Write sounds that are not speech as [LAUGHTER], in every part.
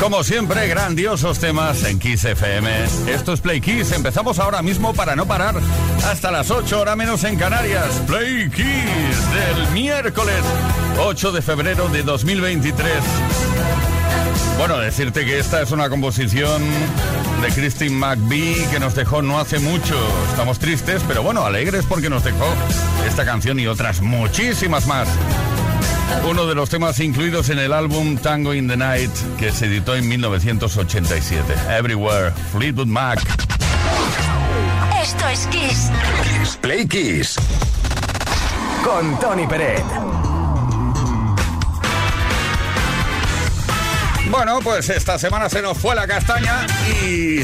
Como siempre, grandiosos temas en Kiss FM. Esto es Play Kiss. Empezamos ahora mismo para no parar hasta las 8 horas menos en Canarias. Play Kiss del miércoles 8 de febrero de 2023. Bueno, decirte que esta es una composición de Christine McVie que nos dejó no hace mucho. Estamos tristes, pero bueno, alegres porque nos dejó esta canción y otras muchísimas más. Uno de los temas incluidos en el álbum Tango in the Night que se editó en 1987. Everywhere, Fleetwood Mac. Esto es Kiss. Play Kiss. Con Tony Peret. Bueno, pues esta semana se nos fue la castaña y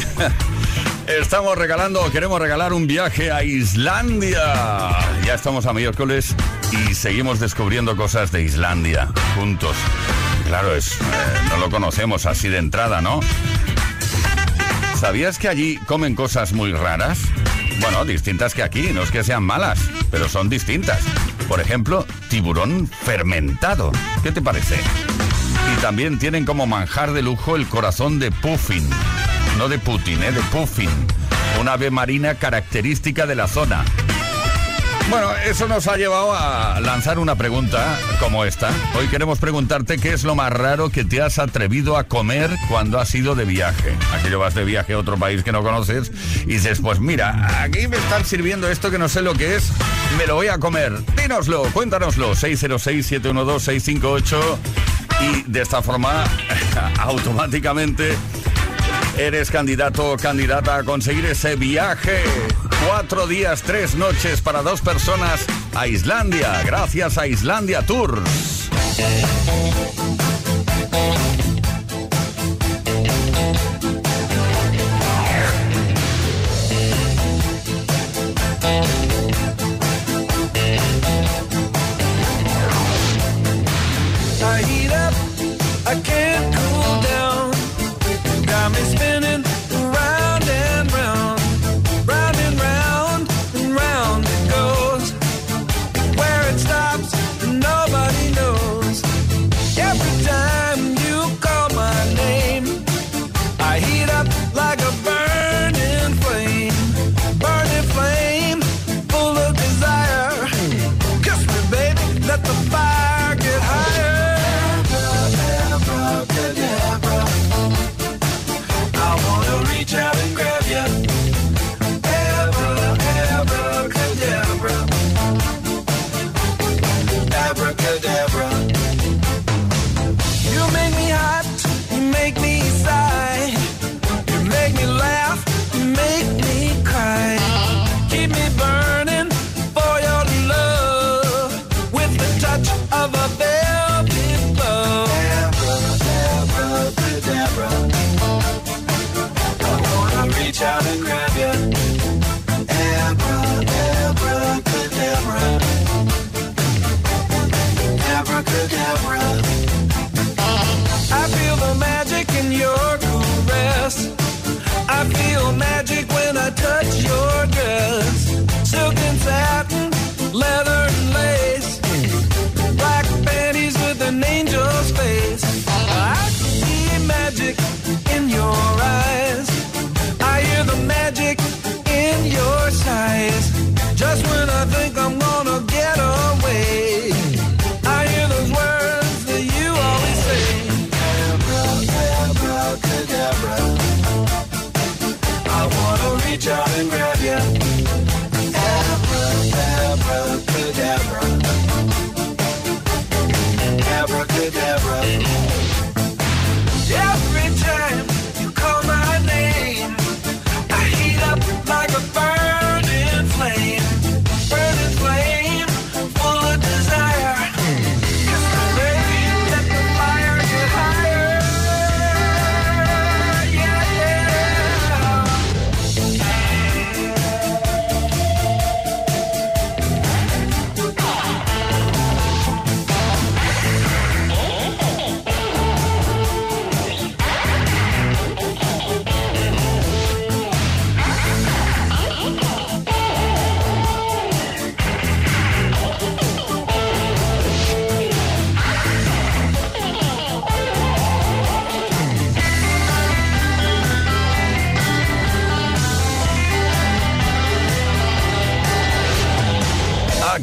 estamos regalando, queremos regalar un viaje a Islandia. Ya estamos a miércoles y seguimos descubriendo cosas de Islandia juntos. Claro, es, eh, no lo conocemos así de entrada, ¿no? ¿Sabías que allí comen cosas muy raras? Bueno, distintas que aquí, no es que sean malas, pero son distintas. Por ejemplo, tiburón fermentado. ¿Qué te parece? Y también tienen como manjar de lujo el corazón de puffin. No de Putin, ¿eh? de puffin. Una ave marina característica de la zona. Bueno, eso nos ha llevado a lanzar una pregunta como esta. Hoy queremos preguntarte qué es lo más raro que te has atrevido a comer cuando has ido de viaje. Aquí vas de viaje a otro país que no conoces y dices, pues mira, aquí me están sirviendo esto que no sé lo que es, me lo voy a comer. Dínoslo, cuéntanoslo. 606-712-658 y de esta forma [LAUGHS] automáticamente Eres candidato o candidata a conseguir ese viaje. Cuatro días, tres noches para dos personas a Islandia, gracias a Islandia Tours.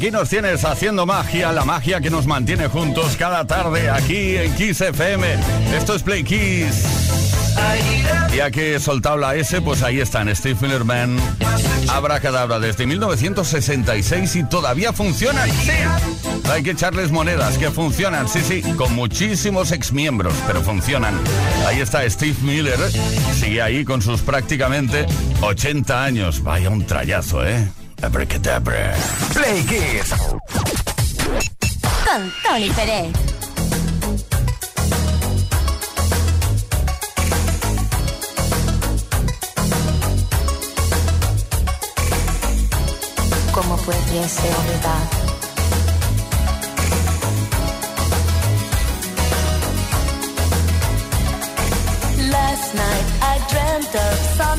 Aquí nos tienes haciendo magia, la magia que nos mantiene juntos cada tarde aquí en Kiss FM. Esto es Play Kiss. Ya que he soltado la S, pues ahí están Steve Miller Band, Abracadabra desde 1966 y todavía funcionan. Hay que echarles monedas que funcionan, sí, sí, con muchísimos exmiembros, pero funcionan. Ahí está Steve Miller, sigue ahí con sus prácticamente 80 años. Vaya un trayazo, ¿eh? Abracadabra. Play Kiss. Con Tony Pérez. ¿Cómo pudiese olvidar? Last night I dreamt of San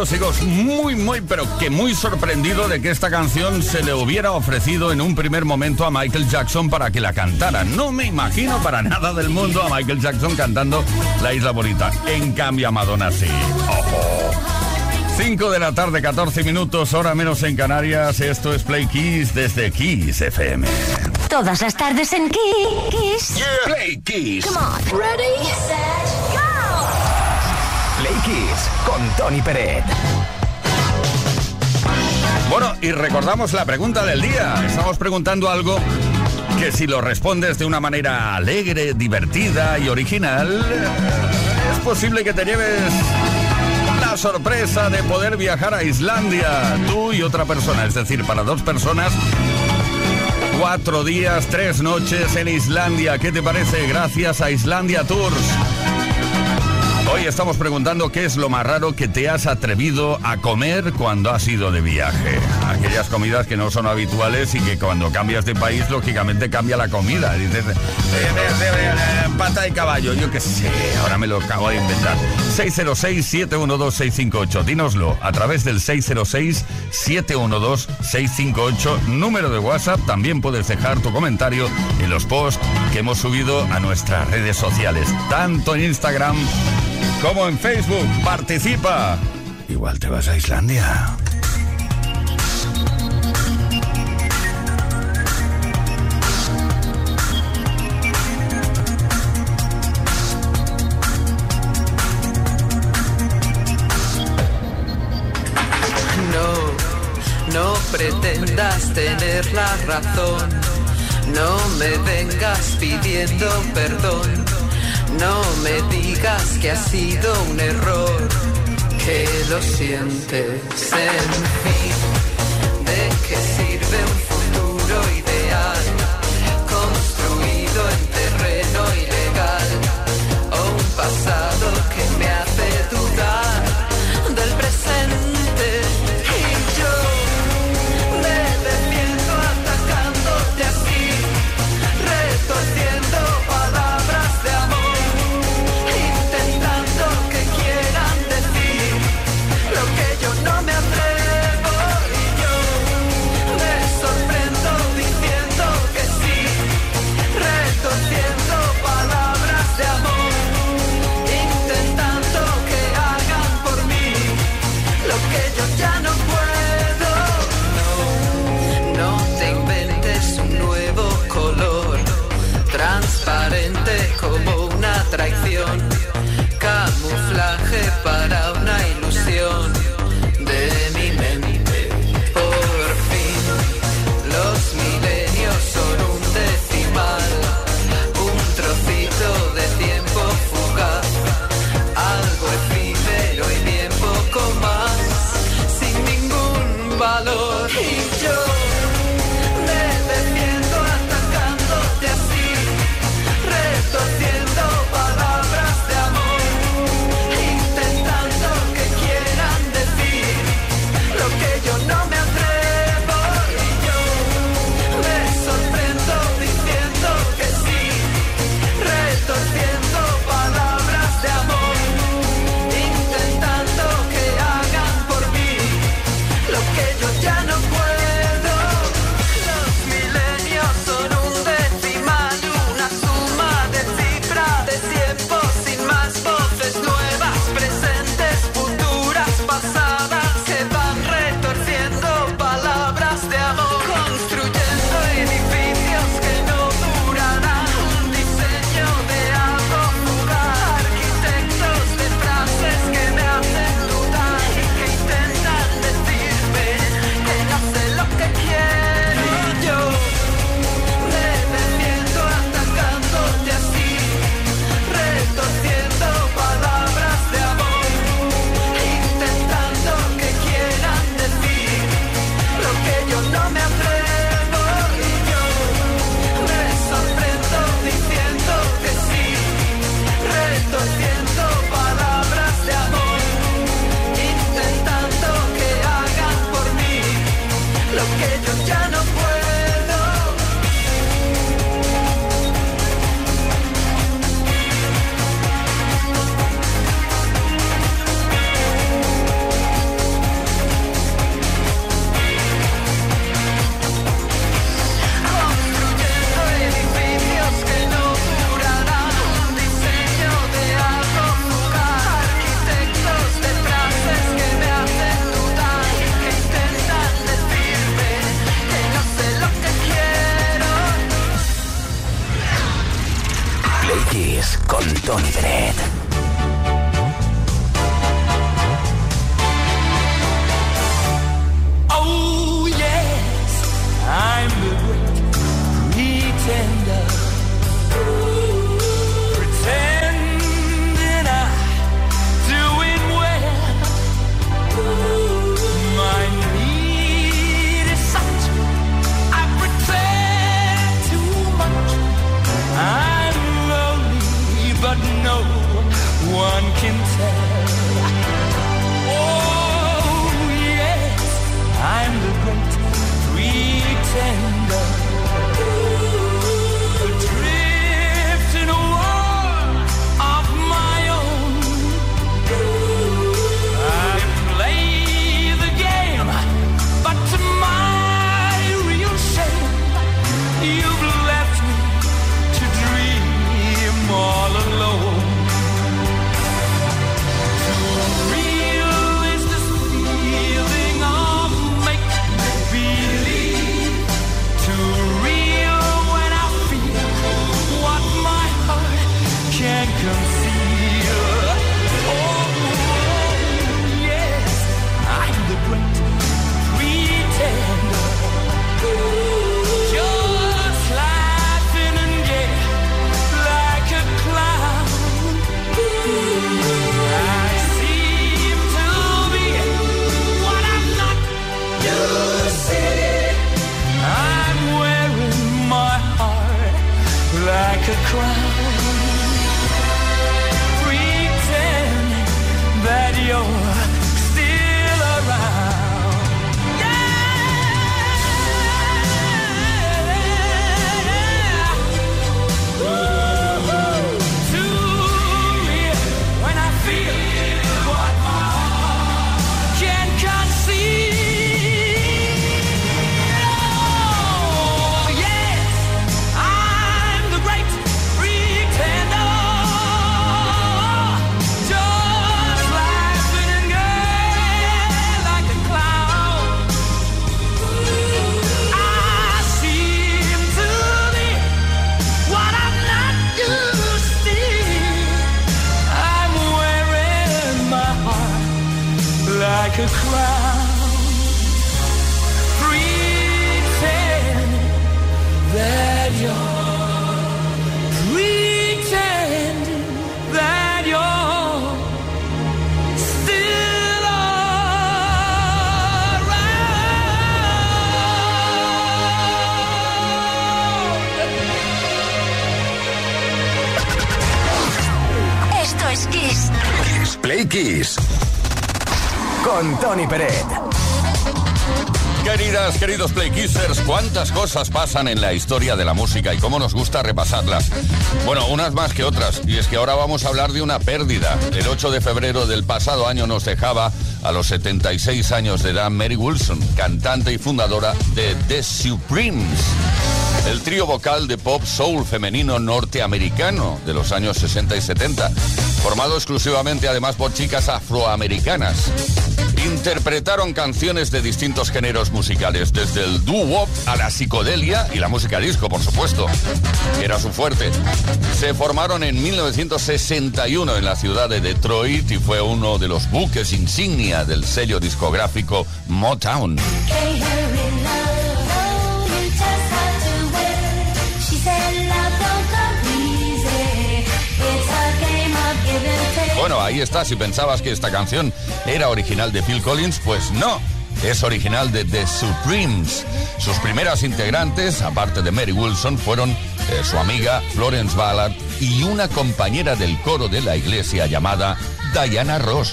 yo sigo muy, muy, pero que muy sorprendido de que esta canción se le hubiera ofrecido en un primer momento a Michael Jackson para que la cantara. No me imagino para nada del mundo a Michael Jackson cantando La Isla Bonita. En cambio a Madonna sí. Ojo. 5 de la tarde, 14 minutos, hora menos en Canarias. Esto es Play Kiss desde Kiss FM. Todas las tardes en Kiss. Play Kiss. Come on. Ready, set, Tony Peret. Bueno, y recordamos la pregunta del día. Estamos preguntando algo que si lo respondes de una manera alegre, divertida y original, es posible que te lleves la sorpresa de poder viajar a Islandia, tú y otra persona, es decir, para dos personas. Cuatro días, tres noches en Islandia. ¿Qué te parece? Gracias a Islandia Tours. Hoy estamos preguntando qué es lo más raro que te has atrevido a comer cuando has ido de viaje. Aquellas comidas que no son habituales y que cuando cambias de país, lógicamente cambia la comida. Dices, eh, eh, eh, pata de caballo, yo qué sé, ahora me lo acabo de inventar. 606-712-658, dínoslo a través del 606-712-658, número de WhatsApp. También puedes dejar tu comentario en los posts que hemos subido a nuestras redes sociales, tanto en Instagram como en Facebook. Participa. Igual te vas a Islandia. Pretendas tener la razón. No me vengas pidiendo perdón. No me digas que ha sido un error. Que lo sientes, en fin. ¿De qué sirve un cosas pasan en la historia de la música y cómo nos gusta repasarlas. Bueno, unas más que otras, y es que ahora vamos a hablar de una pérdida. El 8 de febrero del pasado año nos dejaba a los 76 años de edad Mary Wilson, cantante y fundadora de The Supremes. El trío vocal de pop soul femenino norteamericano de los años 60 y 70, formado exclusivamente además por chicas afroamericanas. Interpretaron canciones de distintos géneros musicales, desde el doo-wop a la psicodelia y la música disco, por supuesto, era su fuerte. Se formaron en 1961 en la ciudad de Detroit y fue uno de los buques insignia del sello discográfico Motown. Bueno, ahí está, si pensabas que esta canción era original de Phil Collins, pues no. Es original de The Supremes. Sus primeras integrantes, aparte de Mary Wilson, fueron eh, su amiga Florence Ballard y una compañera del coro de la iglesia llamada Diana Ross.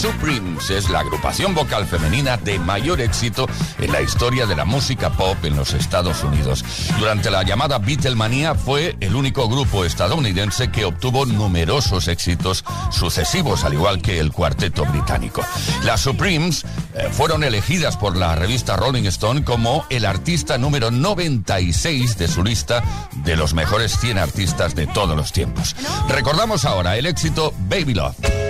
Supremes es la agrupación vocal femenina de mayor éxito en la historia de la música pop en los Estados Unidos. Durante la llamada Beatlemania fue el único grupo estadounidense que obtuvo numerosos éxitos sucesivos, al igual que el cuarteto británico. Las Supremes eh, fueron elegidas por la revista Rolling Stone como el artista número 96 de su lista de los mejores 100 artistas de todos los tiempos. Recordamos ahora el éxito Baby Love.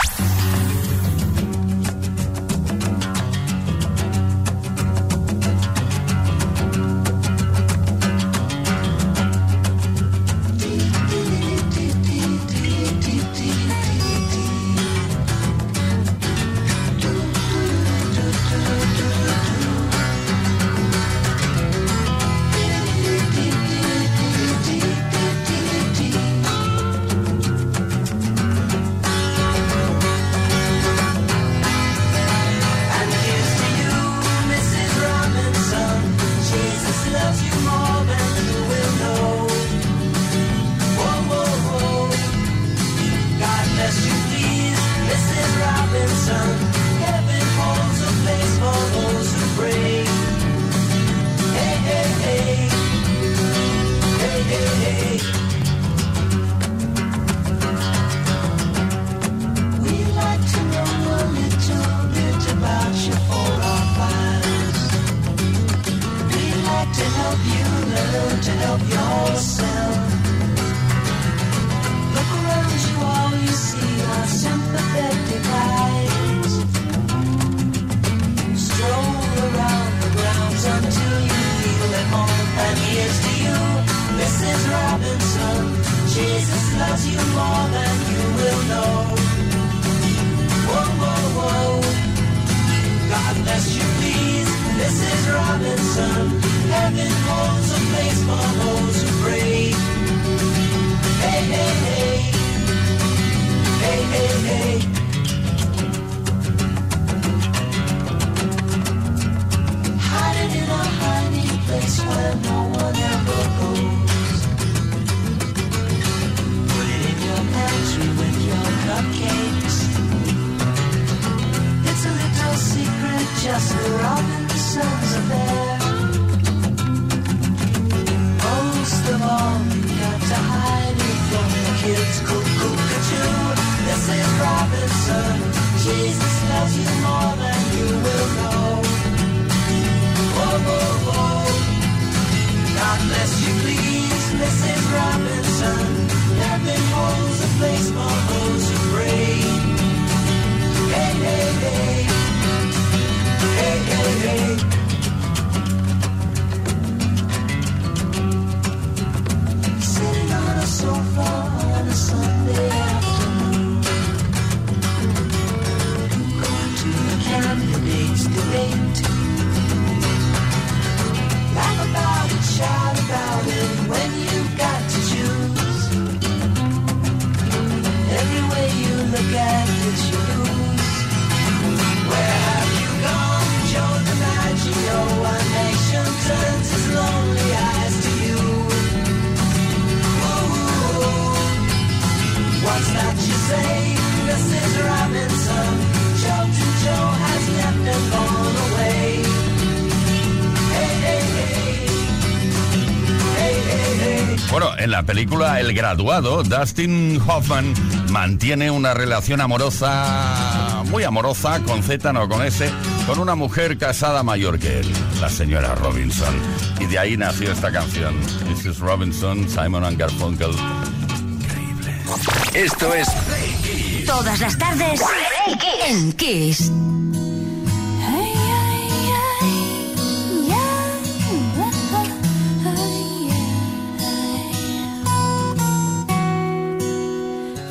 Robinson. Heaven holds a place for those who pray. Hey, hey, hey. Hey, hey, hey. Hiding in a hiding place where no one ever goes. Put it in your pantry with your cupcakes. It's a little secret, just the Robinsons are there. Most of all, you got to hide it from the kids. Cuckoo, cuckoo, this is Robinson. Jesus loves you more than you will know. God bless you, please. Robinson. Holds a place for those who pray. Hey, hey, hey. Look at it, you Bueno, en la película El Graduado, Dustin Hoffman mantiene una relación amorosa, muy amorosa, con Z, no con S, con una mujer casada mayor que él, la señora Robinson. Y de ahí nació esta canción, Mrs. Robinson, Simon and Garfunkel. Esto es Todas las tardes en Kiss.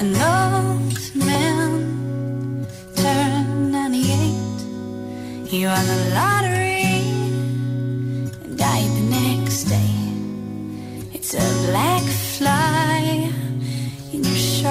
An old man turned 98. He won the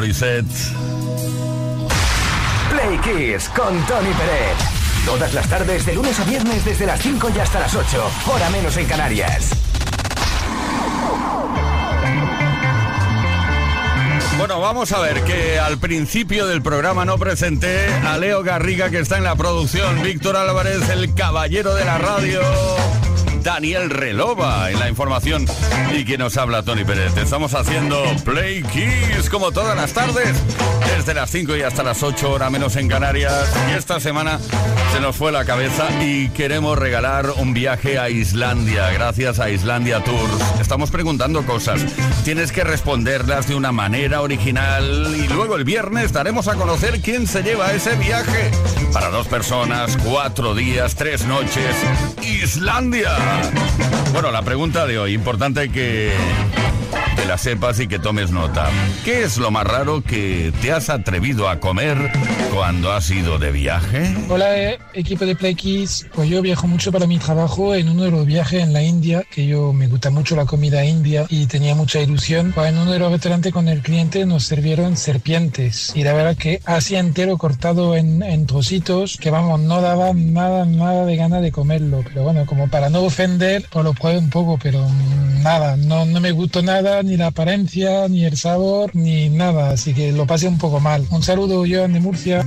Morissette. Play Kiss con Tony Pérez. Todas las tardes, de lunes a viernes, desde las 5 y hasta las 8. Hora menos en Canarias. Bueno, vamos a ver que al principio del programa no presenté a Leo Garriga que está en la producción, Víctor Álvarez, el caballero de la radio, Daniel Relova en la información y quien nos habla Tony Pérez. Estamos haciendo Play Kiss como todas las tardes, desde las 5 y hasta las 8 horas menos en Canarias. Y esta semana nos fue la cabeza y queremos regalar un viaje a Islandia gracias a Islandia Tours. Estamos preguntando cosas, tienes que responderlas de una manera original y luego el viernes daremos a conocer quién se lleva ese viaje. Para dos personas, cuatro días, tres noches, Islandia. Bueno, la pregunta de hoy, importante que, que la sepas y que tomes nota. ¿Qué es lo más raro que te has atrevido a comer cuando has ido de viaje? Hola eh, equipo de Play Kids. pues yo viajo mucho para mi trabajo en uno de los viajes en la India, que yo me gusta mucho la comida india y tenía mucha ilusión. Pues en uno de los restaurantes con el cliente nos sirvieron serpientes y la verdad que así entero cortado en, en trocitos que vamos, no daba nada, nada de ganas de comerlo. Pero bueno, como para no ofender, pues lo pruebe un poco, pero nada, no, no me gustó nada, ni la apariencia, ni el sabor, ni nada, así que lo pasé un poco mal. Un saludo, Joan de Murcia.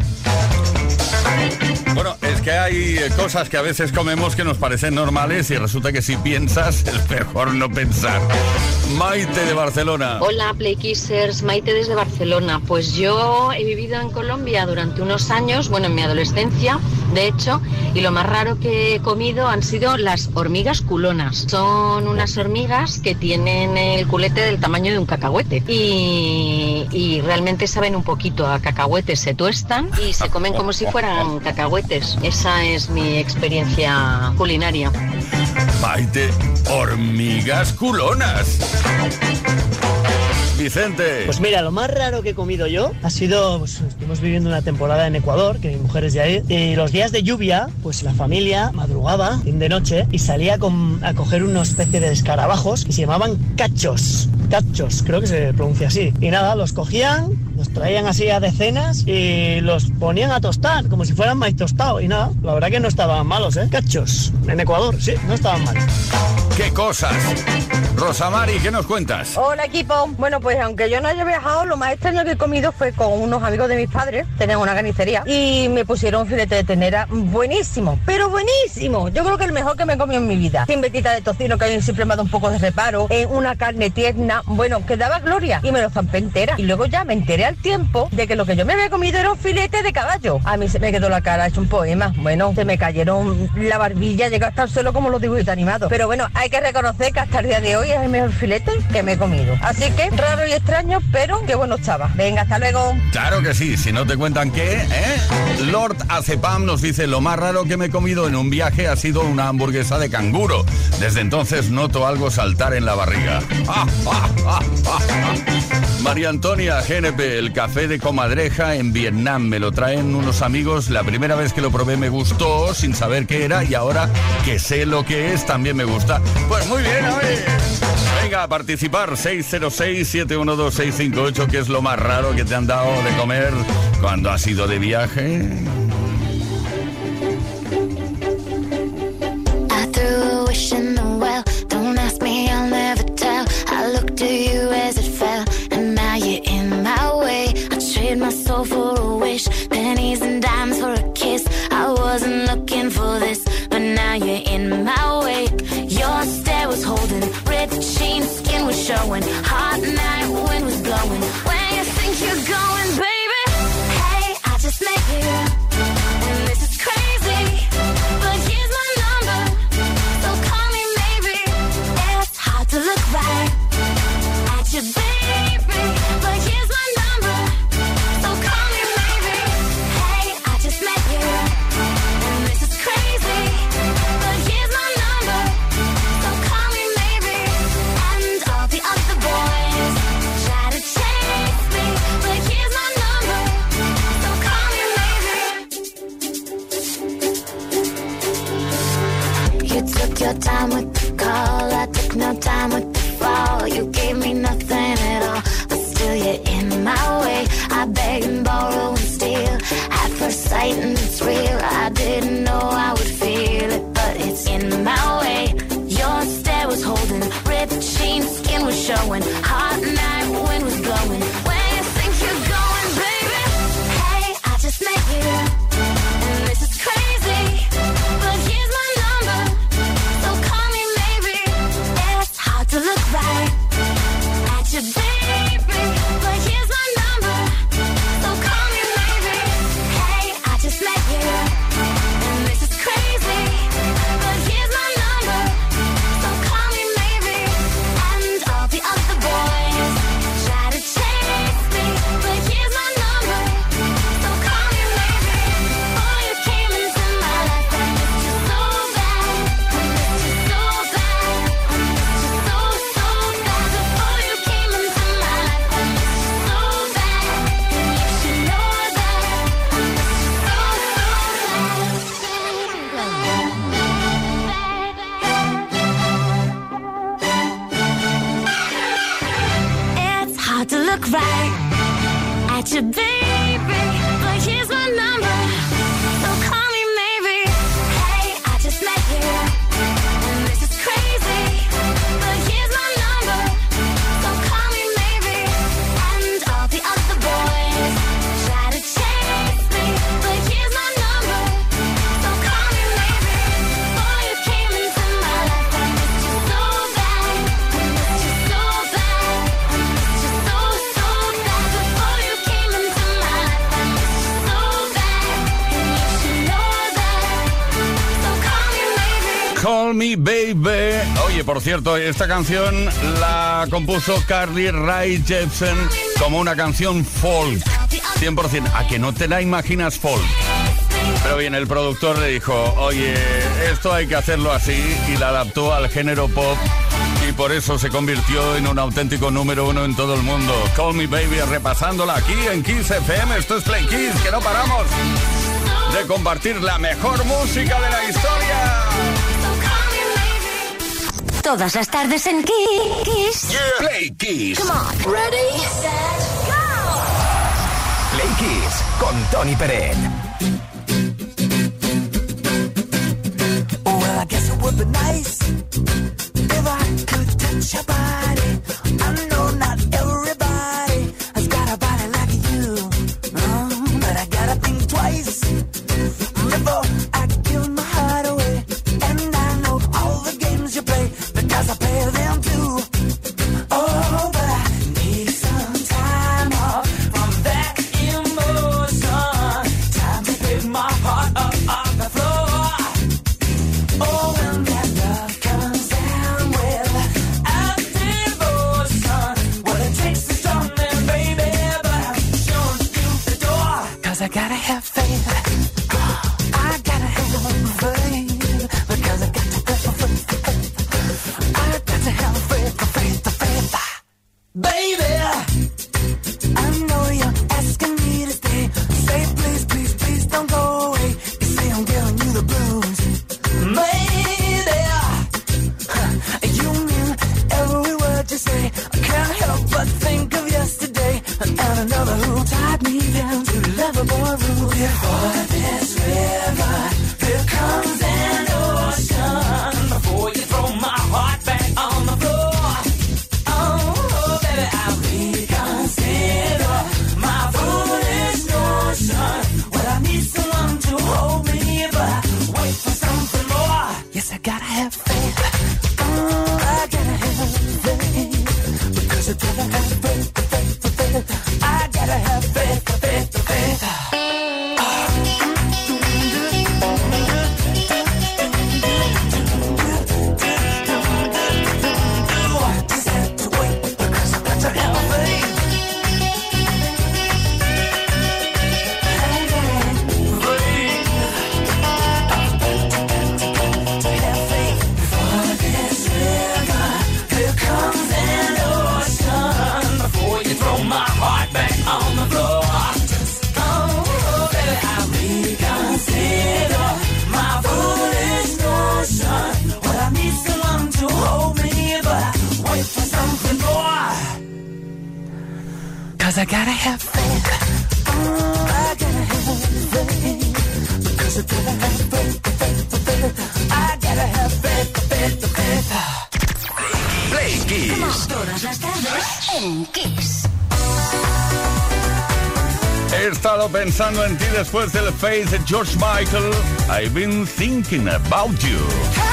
Bueno, es que hay eh, cosas que a veces comemos que nos parecen normales y resulta que si piensas es mejor no pensar. Maite de Barcelona. Hola Playkissers, Maite desde Barcelona. Pues yo he vivido en Colombia durante unos años, bueno, en mi adolescencia, de hecho, y lo más raro que he comido han sido las hormigas culonas. Son unas hormigas que tienen el culete del tamaño de un cacahuete y, y realmente saben un poquito a cacahuetes, se tuestan y se comen como si fueran cacahuetes. Esa es mi experiencia culinaria. Maite, hormigas culonas. Vicente. Pues mira, lo más raro que he comido yo ha sido, pues estuvimos viviendo una temporada en Ecuador, que mi mujer es de ahí, y los días de lluvia, pues la familia madrugaba, fin de noche, y salía con- a coger una especie de escarabajos que se llamaban cachos. Cachos, creo que se pronuncia así. Y nada, los cogían, los traían así a decenas y los ponían a tostar, como si fueran maíz tostado. Y nada, la verdad que no estaban malos, ¿eh? Cachos, en Ecuador, sí, no estaban mal. ¿Qué cosas? Rosamari, ¿qué nos cuentas? Hola equipo. Bueno, pues aunque yo no haya viajado, lo más extraño que he comido fue con unos amigos de mis padres, tenían una carnicería, y me pusieron filete de ternera buenísimo, pero buenísimo. Yo creo que el mejor que me he comido en mi vida. Sin vetita de tocino, que a mí siempre me ha dado un poco de reparo, en una carne tierna, bueno, que daba gloria, y me lo zampé entera. Y luego ya me enteré al tiempo de que lo que yo me había comido era un filete de caballo. A mí se me quedó la cara, es un poema. Bueno, se me cayeron la barbilla, llegó hasta el suelo como los dibujitos animados. Pero bueno, hay que reconocer que hasta el día de hoy es el mejor filete que me he comido. Así que raro y extraño, pero qué bueno estaba. Venga, hasta luego. Claro que sí, si no te cuentan qué, ¿eh? Lord Acepam nos dice, lo más raro que me he comido en un viaje ha sido una hamburguesa de canguro. Desde entonces noto algo saltar en la barriga. [LAUGHS] [LAUGHS] María Antonia GNP, el café de comadreja en Vietnam. Me lo traen unos amigos. La primera vez que lo probé me gustó sin saber qué era y ahora que sé lo que es también me gusta. Pues muy bien, oye. Venga a participar 606-712-658, que es lo más raro que te han dado de comer cuando has ido de viaje. I cierto, esta canción la compuso Carly Rae Jepsen como una canción folk. 100%, a que no te la imaginas folk. Pero bien, el productor le dijo, oye, esto hay que hacerlo así y la adaptó al género pop y por eso se convirtió en un auténtico número uno en todo el mundo. Call Me Baby repasándola aquí en Kiss FM. Esto es Play Kiss, que no paramos de compartir la mejor música de la historia. Todas las tardes en Kiss. Yeah. Play Kiss. Come on. Ready, set, go. Play Kiss con Tony Pérez. Well, I guess it would be nice if I could touch your body. found another who tied me down to the lover boy rule. Before this river here comes an después el face de George Michael, I've been thinking about you.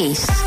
Kiss.